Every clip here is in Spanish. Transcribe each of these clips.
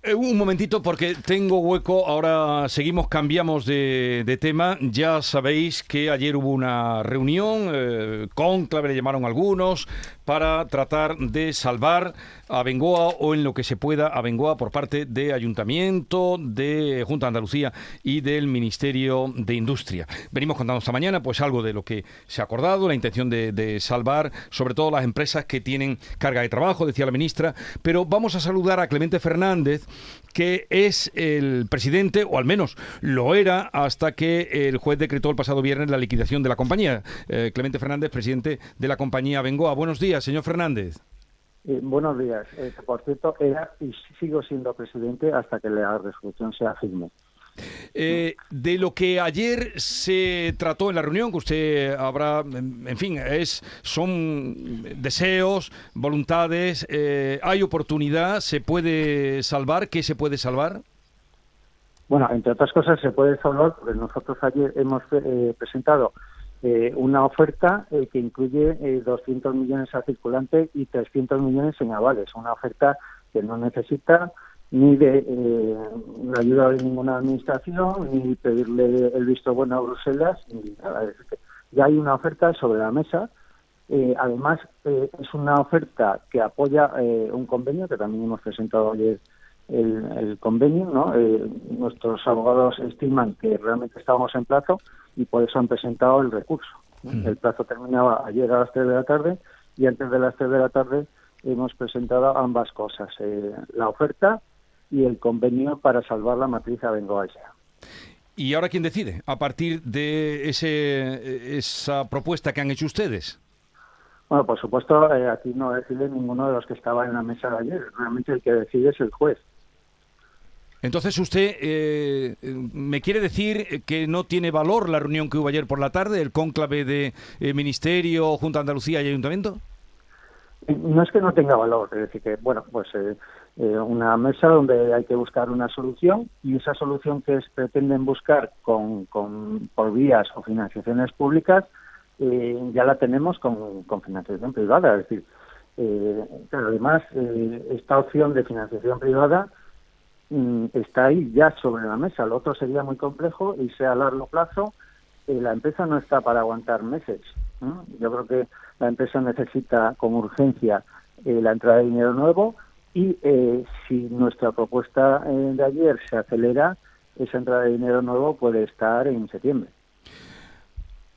Eh, un momentito porque tengo hueco, ahora seguimos, cambiamos de, tema. Ya sabéis que ayer hubo una reunión, eh, conclave le llamaron algunos, para tratar de salvar a Bengoa o en lo que se pueda a Bengoa por parte de Ayuntamiento, de Junta de Andalucía y del Ministerio de Industria. Venimos contando esta mañana pues algo de lo que se ha acordado, la intención de, de salvar sobre todo las empresas que tienen carga de trabajo, decía la ministra, pero vamos a saludar a Clemente Fernández, que es el presidente, o al menos lo era, hasta que el juez decretó el pasado viernes la liquidación de la compañía. Eh, Clemente Fernández, presidente de la compañía Bengoa. Buenos días, señor Fernández. Eh, buenos días. Eh, por cierto, era y sigo siendo presidente hasta que la resolución sea firme. Eh, de lo que ayer se trató en la reunión, que usted habrá, en fin, es son deseos, voluntades, eh, hay oportunidad, se puede salvar, ¿qué se puede salvar? Bueno, entre otras cosas se puede salvar porque nosotros ayer hemos eh, presentado una oferta que incluye 200 millones a circulante y 300 millones en avales, una oferta que no necesita ni de eh, la ayuda de ninguna administración, ni pedirle el visto bueno a Bruselas, ni nada. Ya hay una oferta sobre la mesa. Eh, además, eh, es una oferta que apoya un convenio, que también hemos presentado ayer el, convenio. ¿no? nuestros abogados estiman que realmente estábamos en plazo y por eso han presentado el recurso. El plazo terminaba ayer a las 3 de la tarde y antes de las 3 de la tarde hemos presentado ambas cosas, la oferta y el convenio para salvar la matriz Abengoa ¿Y ahora quién decide a partir de ese, esa propuesta que han hecho ustedes? Bueno, por supuesto, eh, aquí no decide ninguno de los que estaba en la mesa de ayer. Realmente el que decide es el juez. Entonces usted eh, me quiere decir que no tiene valor la reunión que hubo ayer por la tarde, el cónclave de eh, Ministerio, Junta de Andalucía y Ayuntamiento. No es que no tenga valor, es decir, que, bueno, pues eh, eh, una mesa donde hay que buscar una solución y esa solución que pretenden buscar con, con, por vías o financiaciones públicas eh, ya la tenemos con, con financiación privada. Es decir, además, esta opción de financiación privada mm, está ahí ya sobre la mesa. Lo otro sería muy complejo y sea a largo plazo. la empresa no está para aguantar meses. Yo creo que la empresa necesita con urgencia eh, la entrada de dinero nuevo y eh, si nuestra propuesta eh, de ayer se acelera, esa entrada de dinero nuevo puede estar en septiembre.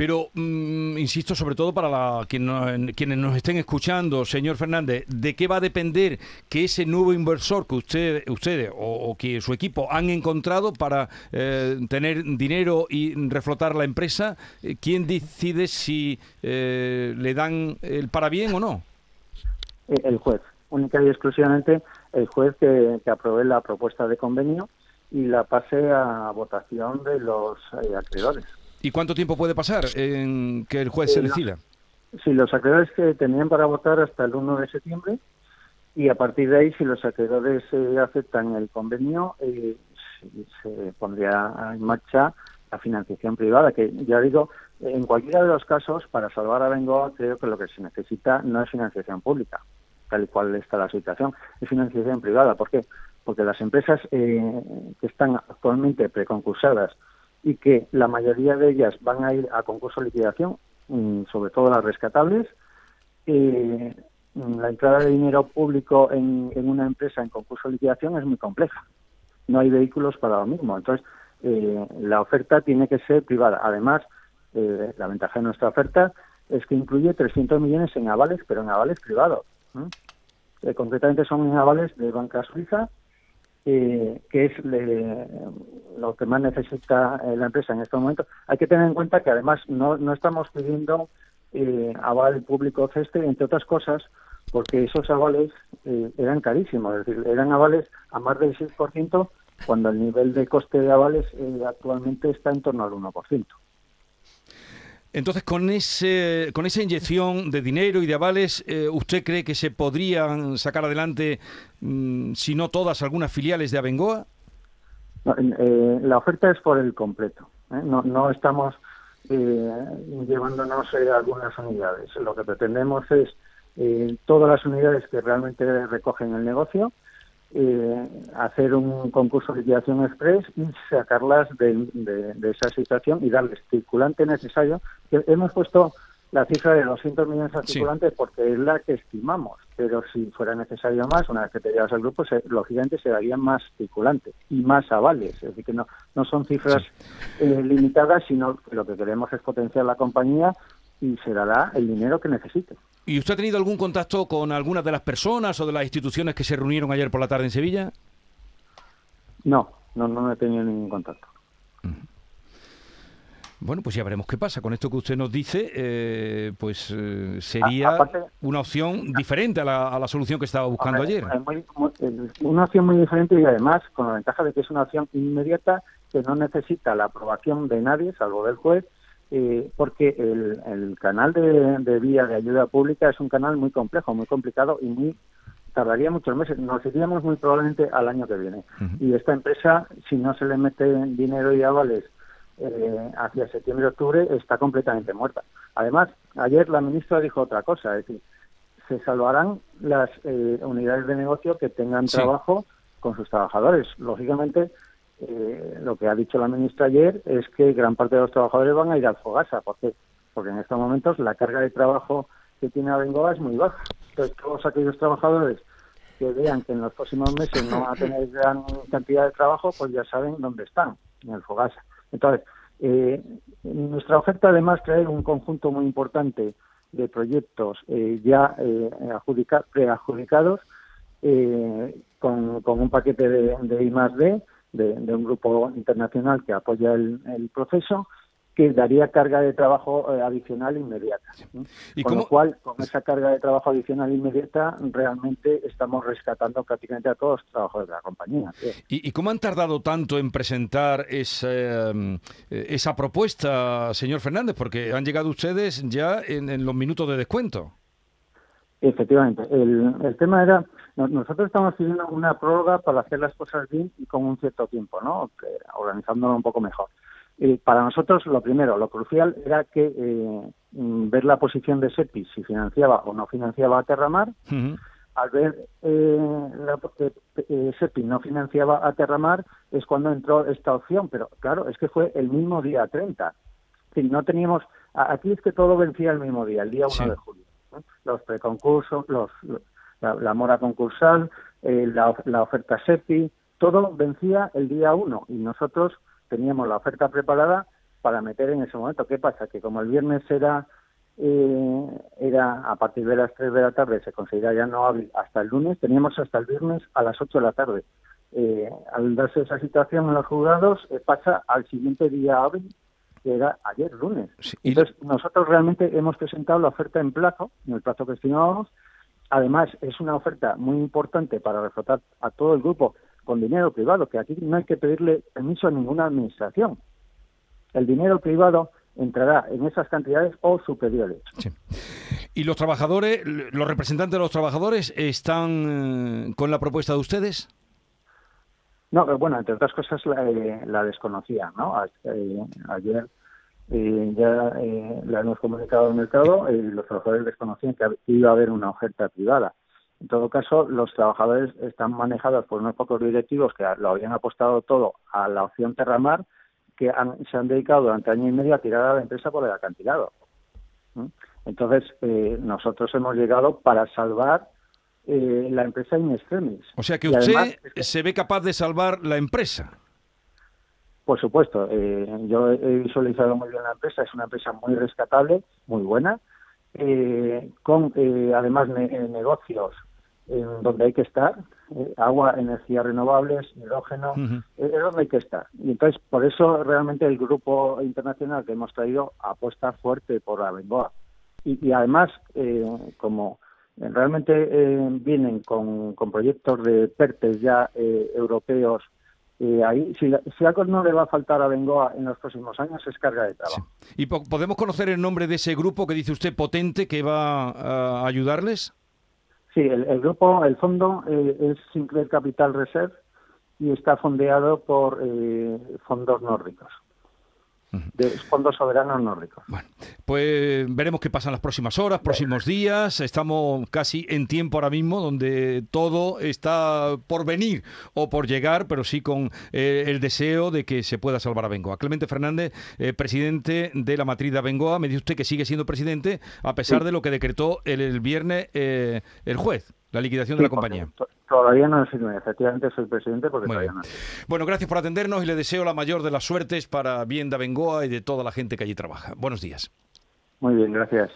Pero, mm, insisto, sobre todo para la, quienes nos estén escuchando, señor Fernández, ¿de qué va a depender que ese nuevo inversor que usted, ustedes o, que su equipo han encontrado para eh, tener dinero y reflotar la empresa? Eh, ¿Quién decide si eh, le dan el para bien o no? El juez, única y exclusivamente el juez que, que apruebe la propuesta de convenio y la pase a votación de los acreedores. ¿Y cuánto tiempo puede pasar en que el juez se decida? Sí, los acreedores que tenían para votar hasta el 1 de septiembre y a partir de ahí, si los acreedores eh, aceptan el convenio, eh, se, pondría en marcha la financiación privada, que ya digo, en cualquiera de los casos, para salvar a Bengoa, creo que lo que se necesita no es financiación pública, tal y cual está la situación, es financiación privada. ¿Por qué? Porque las empresas eh, que están actualmente preconcursadas y que la mayoría de ellas van a ir a concurso de liquidación, mm, sobre todo las rescatables. Eh, la entrada de dinero público en, una empresa en concurso de liquidación es muy compleja. No hay vehículos para lo mismo. Entonces, eh, la oferta tiene que ser privada. Además, la ventaja de nuestra oferta es que incluye 300 millones en avales, pero en avales privados. Concretamente son avales de banca suiza eh, que es lo que más necesita eh, la empresa en estos momentos. Hay que tener en cuenta que además no, no estamos pidiendo eh, aval público CESTE, entre otras cosas, porque esos avales eh, eran carísimos, es decir, eran avales a más del 6%, cuando el nivel de coste de avales actualmente está en torno al 1%. Entonces, con ese, con esa inyección de dinero y de avales, eh, ¿usted cree que se podrían sacar adelante, mm, si no todas, algunas filiales de Abengoa? Eh, la oferta es por el completo. ¿eh? No, no estamos llevándonos algunas unidades. Lo que pretendemos es todas las unidades que realmente recogen el negocio eh, hacer un concurso de liquidación express y sacarlas de, esa situación y darles circulante necesario. Hemos puesto la cifra de 200 millones de circulantes porque es la que estimamos, pero si fuera necesario más, una vez que te llevas al grupo, lógicamente se darían más circulantes y más avales. Es decir, que no, no son cifras eh, limitadas, sino que lo que queremos es potenciar la compañía y se dará el dinero que necesite. ¿Y usted ha tenido algún contacto con algunas de las personas o de las instituciones que se reunieron ayer por la tarde en Sevilla? No, no, no he tenido ningún contacto. Bueno, pues ya veremos qué pasa. Con esto que usted nos dice, eh, pues eh, sería una opción diferente a la, solución que estaba buscando ayer. una opción muy diferente y además con la ventaja de que es una opción inmediata que no necesita la aprobación de nadie, salvo del juez, eh, porque el, canal de, vía de ayuda pública es un canal muy complejo, muy complicado y muy tardaría muchos meses. Nos iríamos muy probablemente al año que viene. Y esta empresa, si no se le mete dinero y avales eh, hacia septiembre-octubre, está completamente muerta. Además, ayer la ministra dijo otra cosa, es decir, se salvarán las eh, unidades de negocio que tengan trabajo con sus trabajadores. Lógicamente, eh, lo que ha dicho la ministra ayer es que gran parte de los trabajadores van a ir al Fogasa. ¿Por Porque en estos momentos la carga de trabajo que tiene Abengoa es muy baja. Entonces, todos aquellos trabajadores que vean que en los próximos meses no van a tener gran cantidad de trabajo, pues ya saben dónde están, en el Fogasa. Entonces, eh, nuestra oferta además trae un conjunto muy importante de proyectos eh, ya eh, preadjudicados eh, con, con, un paquete de, de I más D de, un grupo internacional que apoya el, proceso que daría carga de trabajo eh, adicional inmediata. ¿Y con lo cual, con esa carga de trabajo adicional inmediata, realmente estamos rescatando prácticamente a todos los trabajadores de la compañía. ¿Y, cómo han tardado tanto en presentar esa, eh, esa propuesta, señor Fernández? Porque han llegado ustedes ya en, los minutos de descuento. Efectivamente. El, el tema era nosotros estamos pidiendo una prórroga para hacer las cosas bien y con un cierto tiempo, ¿no? organizándolo un poco mejor. Y para nosotros, lo primero, lo crucial era que eh, ver la posición de SEPI, si financiaba o no financiaba a Terramar. Al ver eh, la, eh, SEPI no financiaba a Terramar, es cuando entró esta opción. Pero claro, es que fue el mismo día 30. Si no teníamos. Aquí es que todo vencía el mismo día, el día 1 de julio. Los preconcursos, los, la, mora concursal, eh, la, oferta SEPI, todo vencía el día 1 y nosotros teníamos la oferta preparada para meter en ese momento. ¿Qué pasa? Que como el viernes era eh, era a partir de las 3 de la tarde, se considera ya no hábil hasta el lunes, teníamos hasta el viernes a las 8 de la tarde. Eh, al darse esa situación en los juzgados, pasa al siguiente día hábil, que era ayer lunes. Entonces, nosotros realmente hemos presentado la oferta en plazo, en el plazo que estimábamos, Además, es una oferta muy importante para reflotar a todo el grupo con dinero privado, que aquí no hay que pedirle permiso a ninguna administración. El dinero privado entrará en esas cantidades o superiores. ¿Y los trabajadores, los representantes de los trabajadores, están eh, con la propuesta de ustedes? No, bueno, entre otras cosas la, eh, desconocía, ¿no? Eh, ayer eh, ya eh, la hemos comunicado al mercado, y los trabajadores desconocían que iba a haber una oferta privada. En todo caso, los trabajadores están manejados por unos pocos directivos que lo habían apostado todo a la opción Terramar, que se han dedicado durante año y medio a tirar a la empresa por el acantilado. Entonces, eh, nosotros hemos llegado para salvar eh, la empresa in extremis. O sea que usted se ve capaz de salvar la empresa. Por supuesto, eh, yo he visualizado muy bien la empresa, es una empresa muy rescatable, muy buena, eh, con eh, además negocios en donde hay que estar, agua, energías renovables, hidrógeno, es donde hay que estar. Y entonces, por eso realmente el grupo internacional que hemos traído apuesta fuerte por la Bengoa. Y, además, como realmente vienen con, con, proyectos de PERTES ya europeos y ahí, si, algo no le va a faltar a Bengoa en los próximos años es carga de trabajo. ¿Y podemos conocer el nombre de ese grupo que dice usted potente que va a ayudarles? Sí, el, grupo, el fondo eh, es Sinclair Capital Reserve y está fondeado por eh, fondos nórdicos. De fondos soberanos nórdicos. Bueno, pues veremos qué pasa en las próximas horas, próximos días. Estamos casi en tiempo ahora mismo donde todo está por venir o por llegar, pero sí con eh, el deseo de que se pueda salvar a Bengoa. Clemente Fernández, eh, presidente de la matriz de Bengoa, me dice usted que sigue siendo presidente a pesar de lo que decretó el, viernes eh, el juez, la liquidación de la compañía. Todavía no firme, efectivamente soy presidente porque todavía no. Bueno, gracias por atendernos y le deseo la mayor de las suertes para bien de Bengoa y de toda la gente que allí trabaja. Buenos días. Muy bien, gracias.